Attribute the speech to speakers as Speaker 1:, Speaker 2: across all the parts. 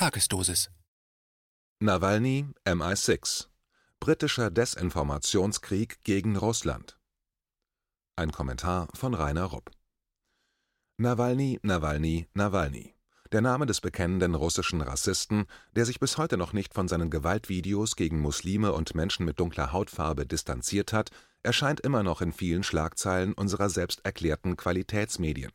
Speaker 1: Tagesdosis.
Speaker 2: Nawalny, MI6 Britischer Desinformationskrieg gegen Russland. Ein Kommentar von Rainer Rupp. Nawalny, Nawalny, Nawalny. Der Name des bekennenden russischen Rassisten, der sich bis heute noch nicht von seinen Gewaltvideos gegen Muslime und Menschen mit dunkler Hautfarbe distanziert hat, erscheint immer noch in vielen Schlagzeilen unserer selbst erklärten Qualitätsmedien.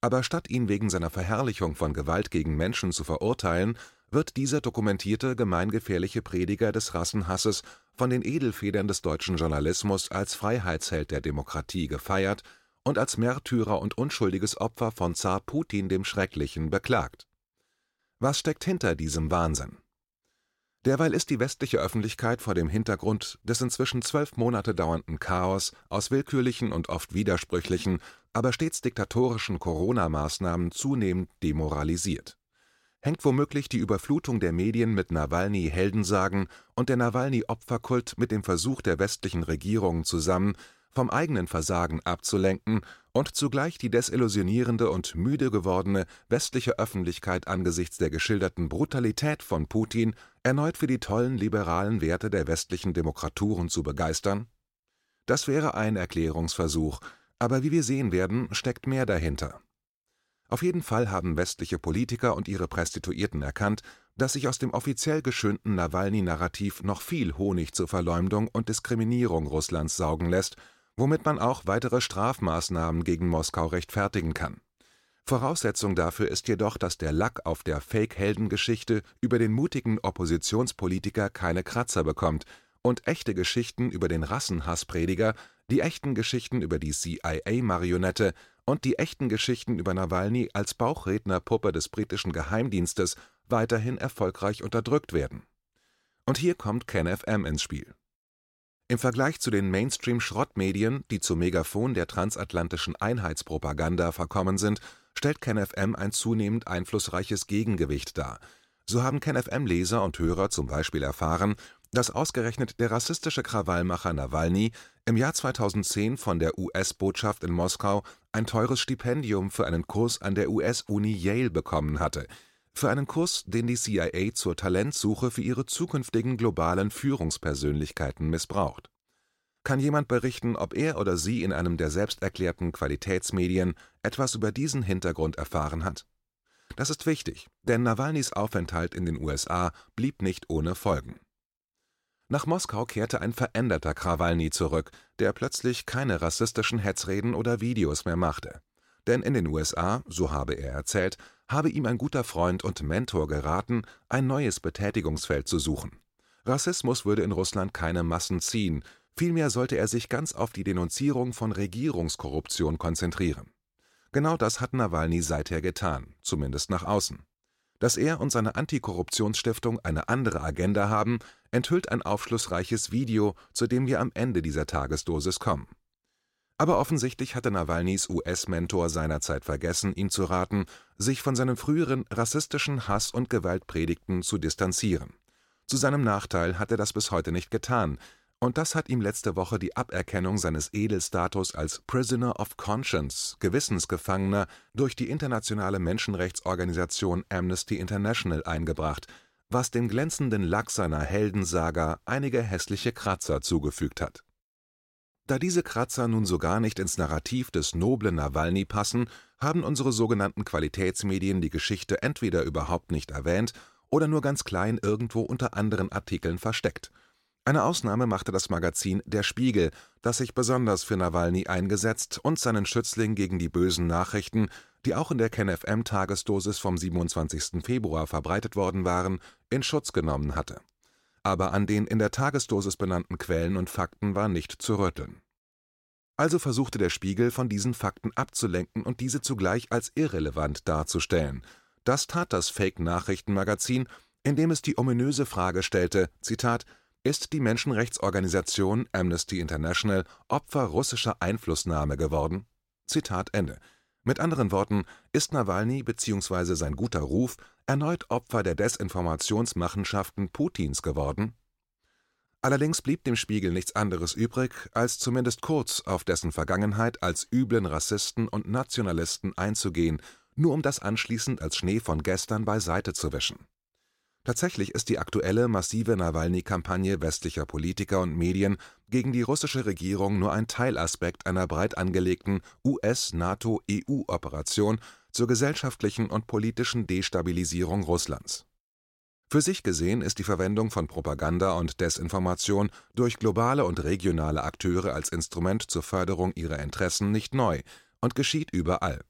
Speaker 2: Aber statt ihn wegen seiner Verherrlichung von Gewalt gegen Menschen zu verurteilen, wird dieser dokumentierte gemeingefährliche Prediger des Rassenhasses von den Edelfedern des deutschen Journalismus als Freiheitsheld der Demokratie gefeiert und als Märtyrer und unschuldiges Opfer von Zar Putin dem Schrecklichen beklagt. Was steckt hinter diesem Wahnsinn? Derweil ist die westliche Öffentlichkeit vor dem Hintergrund des inzwischen zwölf Monate dauernden Chaos aus willkürlichen und oft widersprüchlichen, aber stets diktatorischen Corona-Maßnahmen zunehmend demoralisiert. Hängt womöglich die Überflutung der Medien mit Nawalny-Heldensagen und der Nawalny-Opferkult mit dem Versuch der westlichen Regierungen zusammen, vom eigenen Versagen abzulenken und zugleich die desillusionierende und müde gewordene westliche Öffentlichkeit angesichts der geschilderten Brutalität von Putin erneut für die tollen liberalen Werte der westlichen Demokraturen zu begeistern? Das wäre ein Erklärungsversuch, aber wie wir sehen werden, steckt mehr dahinter. Auf jeden Fall haben westliche Politiker und ihre Prostituierten erkannt, dass sich aus dem offiziell geschönten Nawalny-Narrativ noch viel Honig zur Verleumdung und Diskriminierung Russlands saugen lässt womit man auch weitere Strafmaßnahmen gegen Moskau rechtfertigen kann. Voraussetzung dafür ist jedoch, dass der Lack auf der Fake-Heldengeschichte über den mutigen Oppositionspolitiker keine Kratzer bekommt und echte Geschichten über den Rassenhassprediger, die echten Geschichten über die CIA-Marionette und die echten Geschichten über Nawalny als Bauchrednerpuppe des britischen Geheimdienstes weiterhin erfolgreich unterdrückt werden. Und hier kommt KenFM ins Spiel. Im Vergleich zu den Mainstream-Schrottmedien, die zum Megafon der transatlantischen Einheitspropaganda verkommen sind, stellt KenFM ein zunehmend einflussreiches Gegengewicht dar. So haben KenFM-Leser und Hörer zum Beispiel erfahren, dass ausgerechnet der rassistische Krawallmacher Nawalny im Jahr 2010 von der US-Botschaft in Moskau ein teures Stipendium für einen Kurs an der US-Uni Yale bekommen hatte – für einen Kurs, den die CIA zur Talentsuche für ihre zukünftigen globalen Führungspersönlichkeiten missbraucht. Kann jemand berichten, ob er oder sie in einem der selbsterklärten Qualitätsmedien etwas über diesen Hintergrund erfahren hat? Das ist wichtig, denn Nawalnys Aufenthalt in den USA blieb nicht ohne Folgen. Nach Moskau kehrte ein veränderter Krawalny zurück, der plötzlich keine rassistischen Hetzreden oder Videos mehr machte. Denn in den USA, so habe er erzählt, habe ihm ein guter Freund und Mentor geraten, ein neues Betätigungsfeld zu suchen. Rassismus würde in Russland keine Massen ziehen, vielmehr sollte er sich ganz auf die Denunzierung von Regierungskorruption konzentrieren. Genau das hat Nawalny seither getan, zumindest nach außen. Dass er und seine Antikorruptionsstiftung eine andere Agenda haben, enthüllt ein aufschlussreiches Video, zu dem wir am Ende dieser Tagesdosis kommen. Aber offensichtlich hatte Nawalnys US-Mentor seinerzeit vergessen, ihm zu raten, sich von seinen früheren rassistischen Hass- und Gewaltpredigten zu distanzieren. Zu seinem Nachteil hat er das bis heute nicht getan, und das hat ihm letzte Woche die Aberkennung seines Edelstatus als Prisoner of Conscience, Gewissensgefangener, durch die internationale Menschenrechtsorganisation Amnesty International eingebracht, was dem glänzenden Lack seiner Heldensaga einige hässliche Kratzer zugefügt hat da diese Kratzer nun so gar nicht ins Narrativ des noblen Nawalny passen, haben unsere sogenannten Qualitätsmedien die Geschichte entweder überhaupt nicht erwähnt oder nur ganz klein irgendwo unter anderen Artikeln versteckt. Eine Ausnahme machte das Magazin Der Spiegel, das sich besonders für Nawalny eingesetzt und seinen Schützling gegen die bösen Nachrichten, die auch in der KenFM-Tagesdosis vom 27. Februar verbreitet worden waren, in Schutz genommen hatte aber an den in der Tagesdosis benannten Quellen und Fakten war nicht zu rütteln. Also versuchte der Spiegel von diesen Fakten abzulenken und diese zugleich als irrelevant darzustellen. Das tat das Fake-Nachrichtenmagazin, indem es die ominöse Frage stellte: Zitat, Ist die Menschenrechtsorganisation Amnesty International Opfer russischer Einflussnahme geworden? Zitat Ende. Mit anderen Worten, ist Nawalny bzw. sein guter Ruf erneut Opfer der Desinformationsmachenschaften Putins geworden? Allerdings blieb dem Spiegel nichts anderes übrig, als zumindest kurz auf dessen Vergangenheit als üblen Rassisten und Nationalisten einzugehen, nur um das anschließend als Schnee von gestern beiseite zu wischen. Tatsächlich ist die aktuelle massive Nawalny-Kampagne westlicher Politiker und Medien gegen die russische Regierung nur ein Teilaspekt einer breit angelegten US-NATO-EU-Operation zur gesellschaftlichen und politischen Destabilisierung Russlands. Für sich gesehen ist die Verwendung von Propaganda und Desinformation durch globale und regionale Akteure als Instrument zur Förderung ihrer Interessen nicht neu und geschieht überall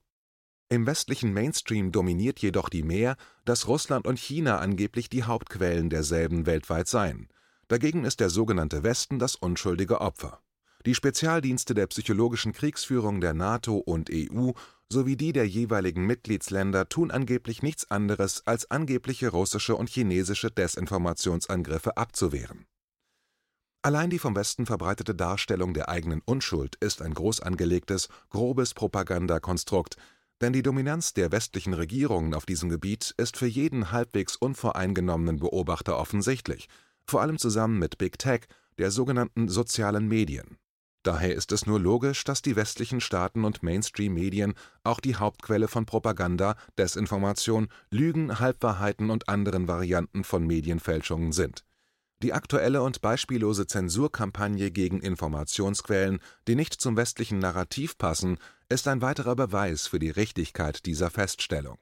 Speaker 2: im westlichen Mainstream dominiert jedoch die Mehr, dass Russland und China angeblich die Hauptquellen derselben weltweit seien. Dagegen ist der sogenannte Westen das unschuldige Opfer. Die Spezialdienste der psychologischen Kriegsführung der NATO und EU sowie die der jeweiligen Mitgliedsländer tun angeblich nichts anderes, als angebliche russische und chinesische Desinformationsangriffe abzuwehren. Allein die vom Westen verbreitete Darstellung der eigenen Unschuld ist ein groß angelegtes, grobes Propagandakonstrukt, denn die Dominanz der westlichen Regierungen auf diesem Gebiet ist für jeden halbwegs unvoreingenommenen Beobachter offensichtlich, vor allem zusammen mit Big Tech, der sogenannten sozialen Medien. Daher ist es nur logisch, dass die westlichen Staaten und Mainstream-Medien auch die Hauptquelle von Propaganda, Desinformation, Lügen, Halbwahrheiten und anderen Varianten von Medienfälschungen sind. Die aktuelle und beispiellose Zensurkampagne gegen Informationsquellen, die nicht zum westlichen Narrativ passen, ist ein weiterer Beweis für die Richtigkeit dieser Feststellung.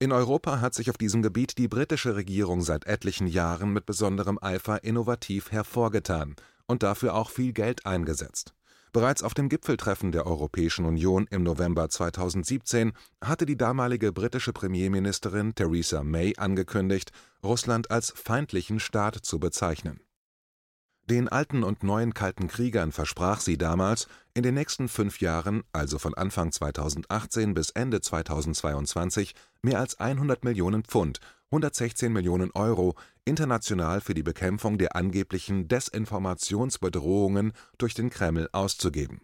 Speaker 2: In Europa hat sich auf diesem Gebiet die britische Regierung seit etlichen Jahren mit besonderem Eifer innovativ hervorgetan und dafür auch viel Geld eingesetzt. Bereits auf dem Gipfeltreffen der Europäischen Union im November 2017 hatte die damalige britische Premierministerin Theresa May angekündigt, Russland als feindlichen Staat zu bezeichnen den alten und neuen Kalten Kriegern versprach sie damals, in den nächsten fünf Jahren, also von Anfang 2018 bis Ende 2022, mehr als 100 Millionen Pfund (116 Millionen Euro) international für die Bekämpfung der angeblichen Desinformationsbedrohungen durch den Kreml auszugeben.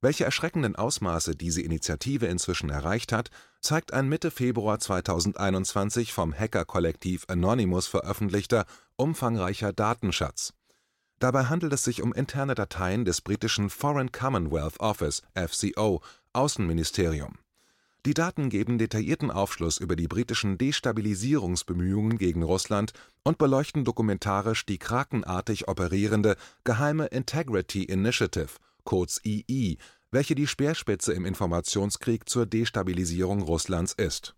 Speaker 2: Welche erschreckenden Ausmaße diese Initiative inzwischen erreicht hat, zeigt ein Mitte Februar 2021 vom Hackerkollektiv Anonymous veröffentlichter umfangreicher Datenschatz Dabei handelt es sich um interne Dateien des britischen Foreign Commonwealth Office (FCO) Außenministerium. Die Daten geben detaillierten Aufschluss über die britischen Destabilisierungsbemühungen gegen Russland und beleuchten dokumentarisch die krakenartig operierende geheime Integrity Initiative (kurz II), welche die Speerspitze im Informationskrieg zur Destabilisierung Russlands ist.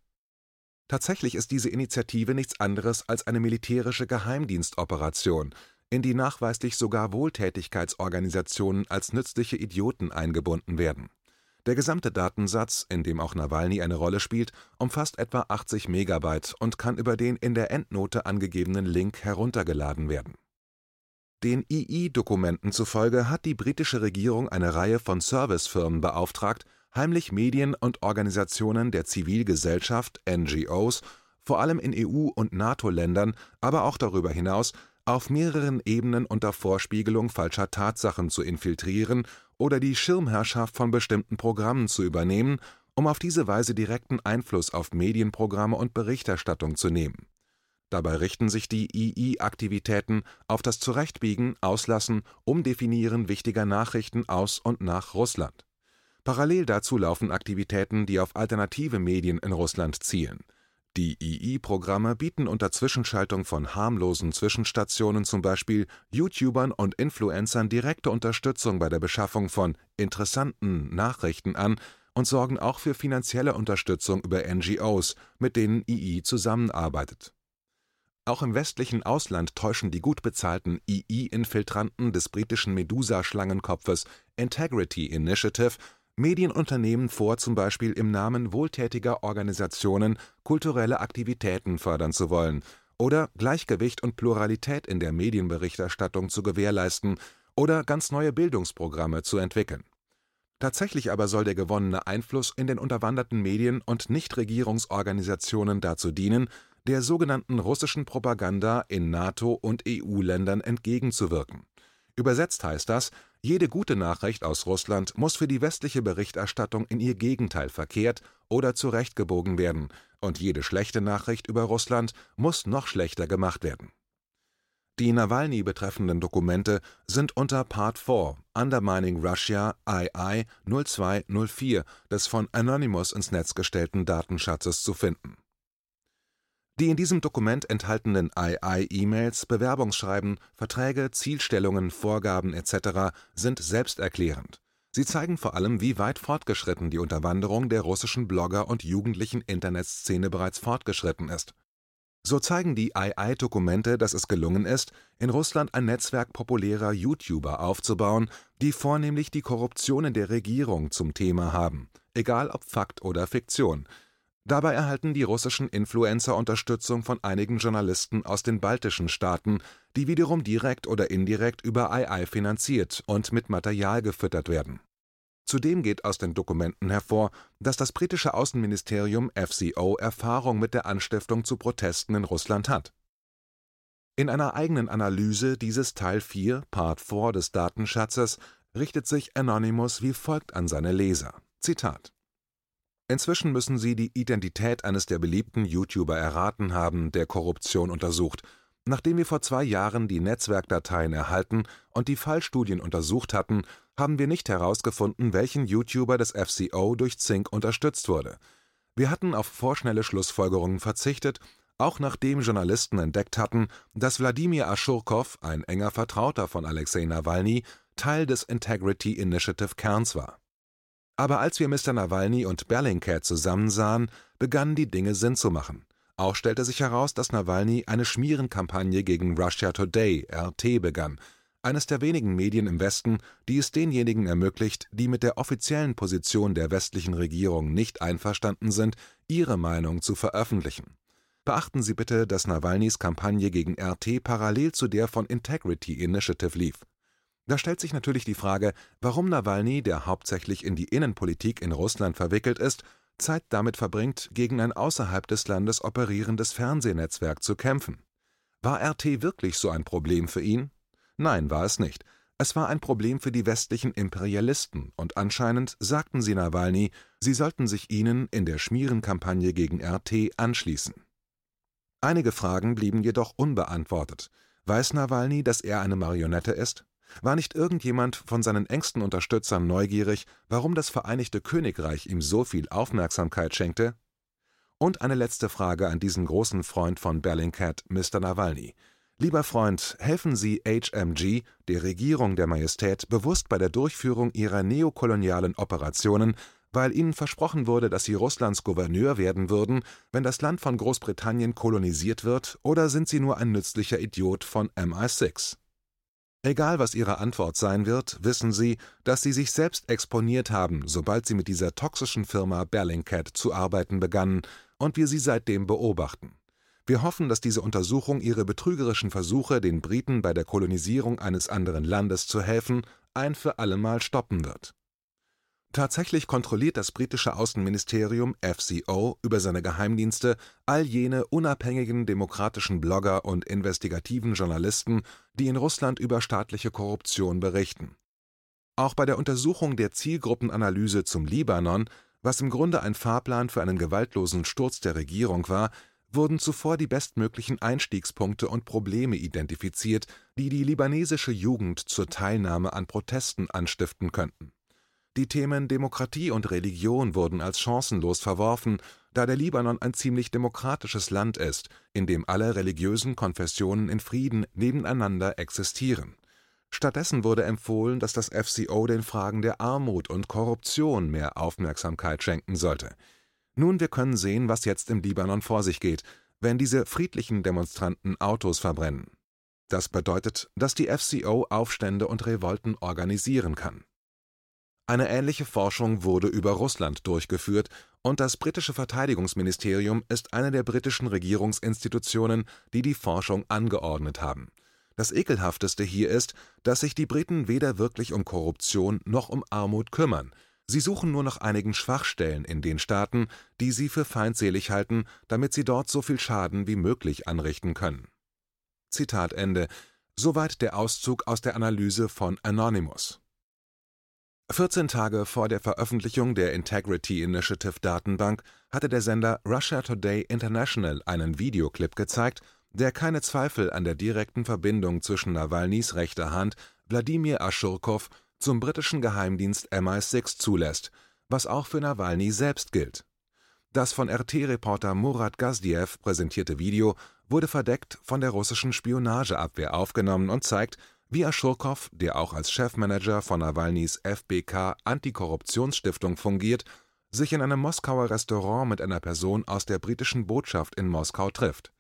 Speaker 2: Tatsächlich ist diese Initiative nichts anderes als eine militärische Geheimdienstoperation in die nachweislich sogar Wohltätigkeitsorganisationen als nützliche Idioten eingebunden werden. Der gesamte Datensatz, in dem auch Nawalny eine Rolle spielt, umfasst etwa 80 Megabyte und kann über den in der Endnote angegebenen Link heruntergeladen werden. Den II-Dokumenten zufolge hat die britische Regierung eine Reihe von Servicefirmen beauftragt, heimlich Medien und Organisationen der Zivilgesellschaft (NGOs) vor allem in EU und NATO-Ländern, aber auch darüber hinaus auf mehreren Ebenen unter Vorspiegelung falscher Tatsachen zu infiltrieren oder die Schirmherrschaft von bestimmten Programmen zu übernehmen, um auf diese Weise direkten Einfluss auf Medienprogramme und Berichterstattung zu nehmen. Dabei richten sich die II-Aktivitäten auf das Zurechtbiegen, Auslassen, Umdefinieren wichtiger Nachrichten aus und nach Russland. Parallel dazu laufen Aktivitäten, die auf alternative Medien in Russland zielen die II-Programme bieten unter Zwischenschaltung von harmlosen Zwischenstationen zum Beispiel YouTubern und Influencern direkte Unterstützung bei der Beschaffung von „ interessanten “Nachrichten an und sorgen auch für finanzielle Unterstützung über NGOs, mit denen II zusammenarbeitet. Auch im westlichen Ausland täuschen die gut bezahlten II-Infiltranten des britischen Medusa-Schlangenkopfes Integrity Initiative Medienunternehmen vor, zum Beispiel im Namen wohltätiger Organisationen kulturelle Aktivitäten fördern zu wollen oder Gleichgewicht und Pluralität in der Medienberichterstattung zu gewährleisten oder ganz neue Bildungsprogramme zu entwickeln. Tatsächlich aber soll der gewonnene Einfluss in den unterwanderten Medien und Nichtregierungsorganisationen dazu dienen, der sogenannten russischen Propaganda in NATO und EU-Ländern entgegenzuwirken. Übersetzt heißt das jede gute Nachricht aus Russland muss für die westliche Berichterstattung in ihr Gegenteil verkehrt oder zurechtgebogen werden, und jede schlechte Nachricht über Russland muss noch schlechter gemacht werden. Die Nawalny betreffenden Dokumente sind unter Part 4 Undermining Russia II 0204 des von Anonymous ins Netz gestellten Datenschatzes zu finden Die in diesem Dokument enthaltenen II-E-Mails, Bewerbungsschreiben, Verträge, Zielstellungen, Vorgaben etc. sind selbsterklärend. Sie zeigen vor allem, wie weit fortgeschritten die Unterwanderung der russischen Blogger und jugendlichen Internetszene bereits fortgeschritten ist. So zeigen die II-Dokumente, dass es gelungen ist, in Russland ein Netzwerk populärer YouTuber aufzubauen, die vornehmlich die Korruption in der Regierung zum Thema haben, egal ob Fakt oder Fiktion Dabei erhalten die russischen Influencer Unterstützung von einigen Journalisten aus den baltischen Staaten, die wiederum direkt oder indirekt über II finanziert und mit Material gefüttert werden. Zudem geht aus den Dokumenten hervor, dass das britische Außenministerium FCO Erfahrung mit der Anstiftung zu Protesten in Russland hat. In einer eigenen Analyse dieses Teil 4, Part 4 des Datenschatzes richtet sich Anonymous wie folgt an seine Leser: Zitat Inzwischen müssen Sie die Identität eines der beliebten YouTuber erraten haben, der Korruption untersucht. Nachdem wir vor zwei Jahren die Netzwerkdateien erhalten und die Fallstudien untersucht hatten, haben wir nicht herausgefunden, welchen YouTuber des FCO durch Zink unterstützt wurde. Wir hatten auf vorschnelle Schlussfolgerungen verzichtet, auch nachdem Journalisten entdeckt hatten, dass Wladimir Aschurkow, ein enger Vertrauter von Alexei Nawalny, Teil des Integrity Initiative Kerns war aber als wir Mr. Nawalny und Bellingcat zusammensahen, begannen die Dinge Sinn zu machen. Auch stellte sich heraus, dass Nawalny eine Schmierenkampagne gegen Russia Today (RT) begann, eines der wenigen Medien im Westen, die es denjenigen ermöglicht, die mit der offiziellen Position der westlichen Regierung nicht einverstanden sind, ihre Meinung zu veröffentlichen. Beachten Sie bitte, dass Nawalnys Kampagne gegen RT parallel zu der von Integrity Initiative lief da stellt sich natürlich die Frage, warum Nawalny, der hauptsächlich in die Innenpolitik in Russland verwickelt ist, Zeit damit verbringt, gegen ein außerhalb des Landes operierendes Fernsehnetzwerk zu kämpfen. War RT wirklich so ein Problem für ihn? Nein, war es nicht. Es war ein Problem für die westlichen Imperialisten, und anscheinend sagten sie Nawalny, sie sollten sich ihnen in der Schmierenkampagne gegen RT anschließen. Einige Fragen blieben jedoch unbeantwortet. Weiß Nawalny, dass er eine Marionette ist? War nicht irgendjemand von seinen engsten Unterstützern neugierig, warum das Vereinigte Königreich ihm so viel Aufmerksamkeit schenkte? Und eine letzte Frage an diesen großen Freund von Bellingcat, Mr. Nawalny. Lieber Freund, helfen Sie HMG, der Regierung der Majestät, bewusst bei der Durchführung ihrer neokolonialen Operationen, weil ihnen versprochen wurde, dass sie Russlands Gouverneur werden würden, wenn das Land von Großbritannien kolonisiert wird, oder sind Sie nur ein nützlicher Idiot von MI6? Egal was Ihre Antwort sein wird, wissen Sie, dass Sie sich selbst exponiert haben, sobald Sie mit dieser toxischen Firma Bellingcat zu arbeiten begannen und wir Sie seitdem beobachten. Wir hoffen, dass diese Untersuchung Ihre betrügerischen Versuche, den Briten bei der Kolonisierung eines anderen Landes zu helfen, ein für allemal stoppen wird Tatsächlich kontrolliert das britische Außenministerium (FCO) über seine Geheimdienste all jene unabhängigen demokratischen Blogger und investigativen Journalisten, die in Russland über staatliche Korruption berichten. Auch bei der Untersuchung der Zielgruppenanalyse zum Libanon, was im Grunde ein Fahrplan für einen gewaltlosen Sturz der Regierung war, wurden zuvor die bestmöglichen Einstiegspunkte und Probleme identifiziert, die die libanesische Jugend zur Teilnahme an Protesten anstiften könnten die Themen Demokratie und Religion wurden als chancenlos verworfen, da der Libanon ein ziemlich demokratisches Land ist, in dem alle religiösen Konfessionen in Frieden nebeneinander existieren. Stattdessen wurde empfohlen, dass das FCO den Fragen der Armut und Korruption mehr Aufmerksamkeit schenken sollte. Nun, wir können sehen, was jetzt im Libanon vor sich geht, wenn diese friedlichen Demonstranten Autos verbrennen. Das bedeutet, dass die FCO Aufstände und Revolten organisieren kann eine ähnliche Forschung wurde über Russland durchgeführt, und das britische Verteidigungsministerium ist eine der britischen Regierungsinstitutionen, die die Forschung angeordnet haben. Das Ekelhafteste hier ist, dass sich die Briten weder wirklich um Korruption noch um Armut kümmern. Sie suchen nur nach einigen Schwachstellen in den Staaten, die sie für feindselig halten, damit sie dort so viel Schaden wie möglich anrichten können. Zitat Ende. Soweit der Auszug aus der Analyse von Anonymous 14 Tage vor der Veröffentlichung der Integrity Initiative Datenbank hatte der Sender Russia Today International einen Videoclip gezeigt, der keine Zweifel an der direkten Verbindung zwischen Nawalnys rechter Hand Wladimir Aschurkow zum britischen Geheimdienst MI6 zulässt, was auch für Nawalny selbst gilt. Das von RT-Reporter Murat Gazdiev präsentierte Video wurde verdeckt von der russischen Spionageabwehr aufgenommen und zeigt, wie Aschurkow, der auch als Chefmanager von Nawalnys FBK Antikorruptionsstiftung fungiert, sich in einem Moskauer Restaurant mit einer Person aus der britischen Botschaft in Moskau trifft.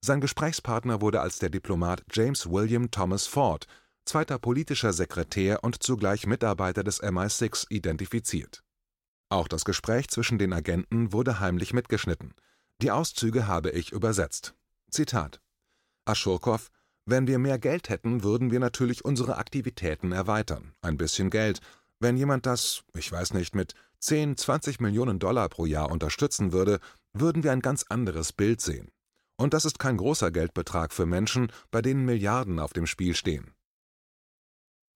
Speaker 2: Sein Gesprächspartner wurde als der Diplomat James William Thomas Ford, zweiter politischer Sekretär und zugleich Mitarbeiter des MI6, identifiziert. Auch das Gespräch zwischen den Agenten wurde heimlich mitgeschnitten. Die Auszüge habe ich übersetzt. Zitat: Aschurkow wenn wir mehr Geld hätten, würden wir natürlich unsere Aktivitäten erweitern. Ein bisschen Geld. Wenn jemand das, ich weiß nicht, mit 10, 20 Millionen Dollar pro Jahr unterstützen würde, würden wir ein ganz anderes Bild sehen. Und das ist kein großer Geldbetrag für Menschen, bei denen Milliarden auf dem Spiel stehen.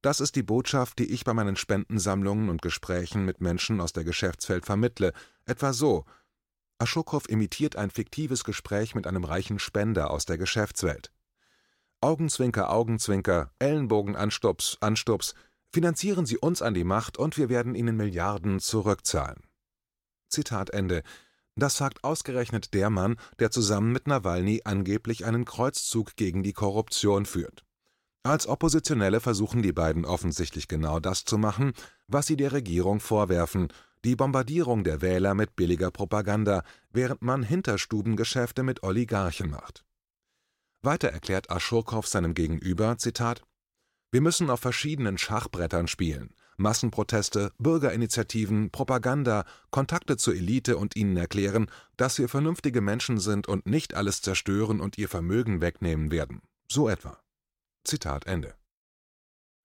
Speaker 2: Das ist die Botschaft, die ich bei meinen Spendensammlungen und Gesprächen mit Menschen aus der Geschäftswelt vermittle, etwa so. Aschokow imitiert ein fiktives Gespräch mit einem reichen Spender aus der Geschäftswelt. Augenzwinker, Augenzwinker, Ellenbogenanstups, Anstups, finanzieren Sie uns an die Macht und wir werden Ihnen Milliarden zurückzahlen. Zitat Ende. Das sagt ausgerechnet der Mann, der zusammen mit Nawalny angeblich einen Kreuzzug gegen die Korruption führt. Als Oppositionelle versuchen die beiden offensichtlich genau das zu machen, was sie der Regierung vorwerfen, die Bombardierung der Wähler mit billiger Propaganda, während man Hinterstubengeschäfte mit Oligarchen macht. Weiter erklärt Aschurkow seinem Gegenüber: Zitat, Wir müssen auf verschiedenen Schachbrettern spielen. Massenproteste, Bürgerinitiativen, Propaganda, Kontakte zur Elite und ihnen erklären, dass wir vernünftige Menschen sind und nicht alles zerstören und ihr Vermögen wegnehmen werden. So etwa. Zitat Ende.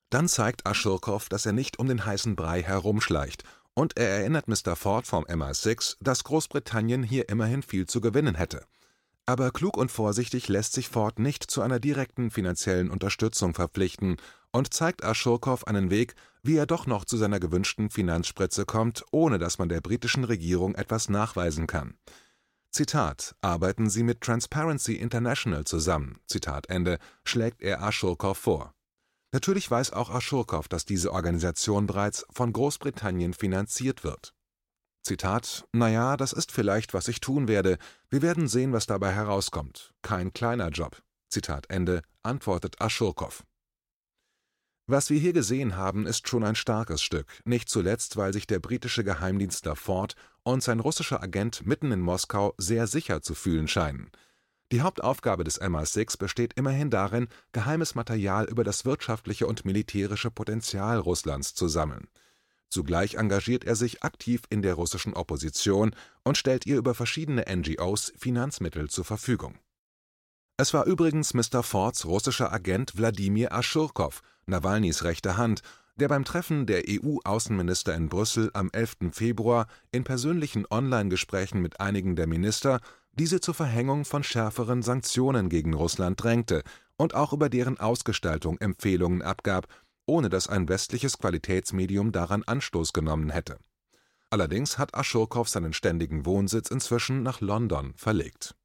Speaker 2: Dann zeigt Aschurkow, dass er nicht um den heißen Brei herumschleicht, und er erinnert Mr. Ford vom MI6, dass Großbritannien hier immerhin viel zu gewinnen hätte. Aber klug und vorsichtig lässt sich Ford nicht zu einer direkten finanziellen Unterstützung verpflichten und zeigt Aschurkow einen Weg, wie er doch noch zu seiner gewünschten Finanzspritze kommt, ohne dass man der britischen Regierung etwas nachweisen kann. Zitat: Arbeiten Sie mit Transparency International zusammen, Zitat Ende, schlägt er Aschurkow vor. Natürlich weiß auch Aschurkow, dass diese Organisation bereits von Großbritannien finanziert wird Zitat: Naja, das ist vielleicht, was ich tun werde. Wir werden sehen, was dabei herauskommt. Kein kleiner Job. Zitat Ende, antwortet Aschurkow. Was wir hier gesehen haben, ist schon ein starkes Stück, nicht zuletzt, weil sich der britische Geheimdienstler Ford und sein russischer Agent mitten in Moskau sehr sicher zu fühlen scheinen. Die Hauptaufgabe des MI6 besteht immerhin darin, geheimes Material über das wirtschaftliche und militärische Potenzial Russlands zu sammeln. Zugleich engagiert er sich aktiv in der russischen Opposition und stellt ihr über verschiedene NGOs Finanzmittel zur Verfügung. Es war übrigens Mr. Fords russischer Agent Wladimir Aschurkow, Nawalnys rechte Hand, der beim Treffen der EU-Außenminister in Brüssel am 11. Februar in persönlichen Online-Gesprächen mit einigen der Minister diese zur Verhängung von schärferen Sanktionen gegen Russland drängte und auch über deren Ausgestaltung Empfehlungen abgab, ohne dass ein westliches Qualitätsmedium daran Anstoß genommen hätte. Allerdings hat Aschurkow seinen ständigen Wohnsitz inzwischen nach London verlegt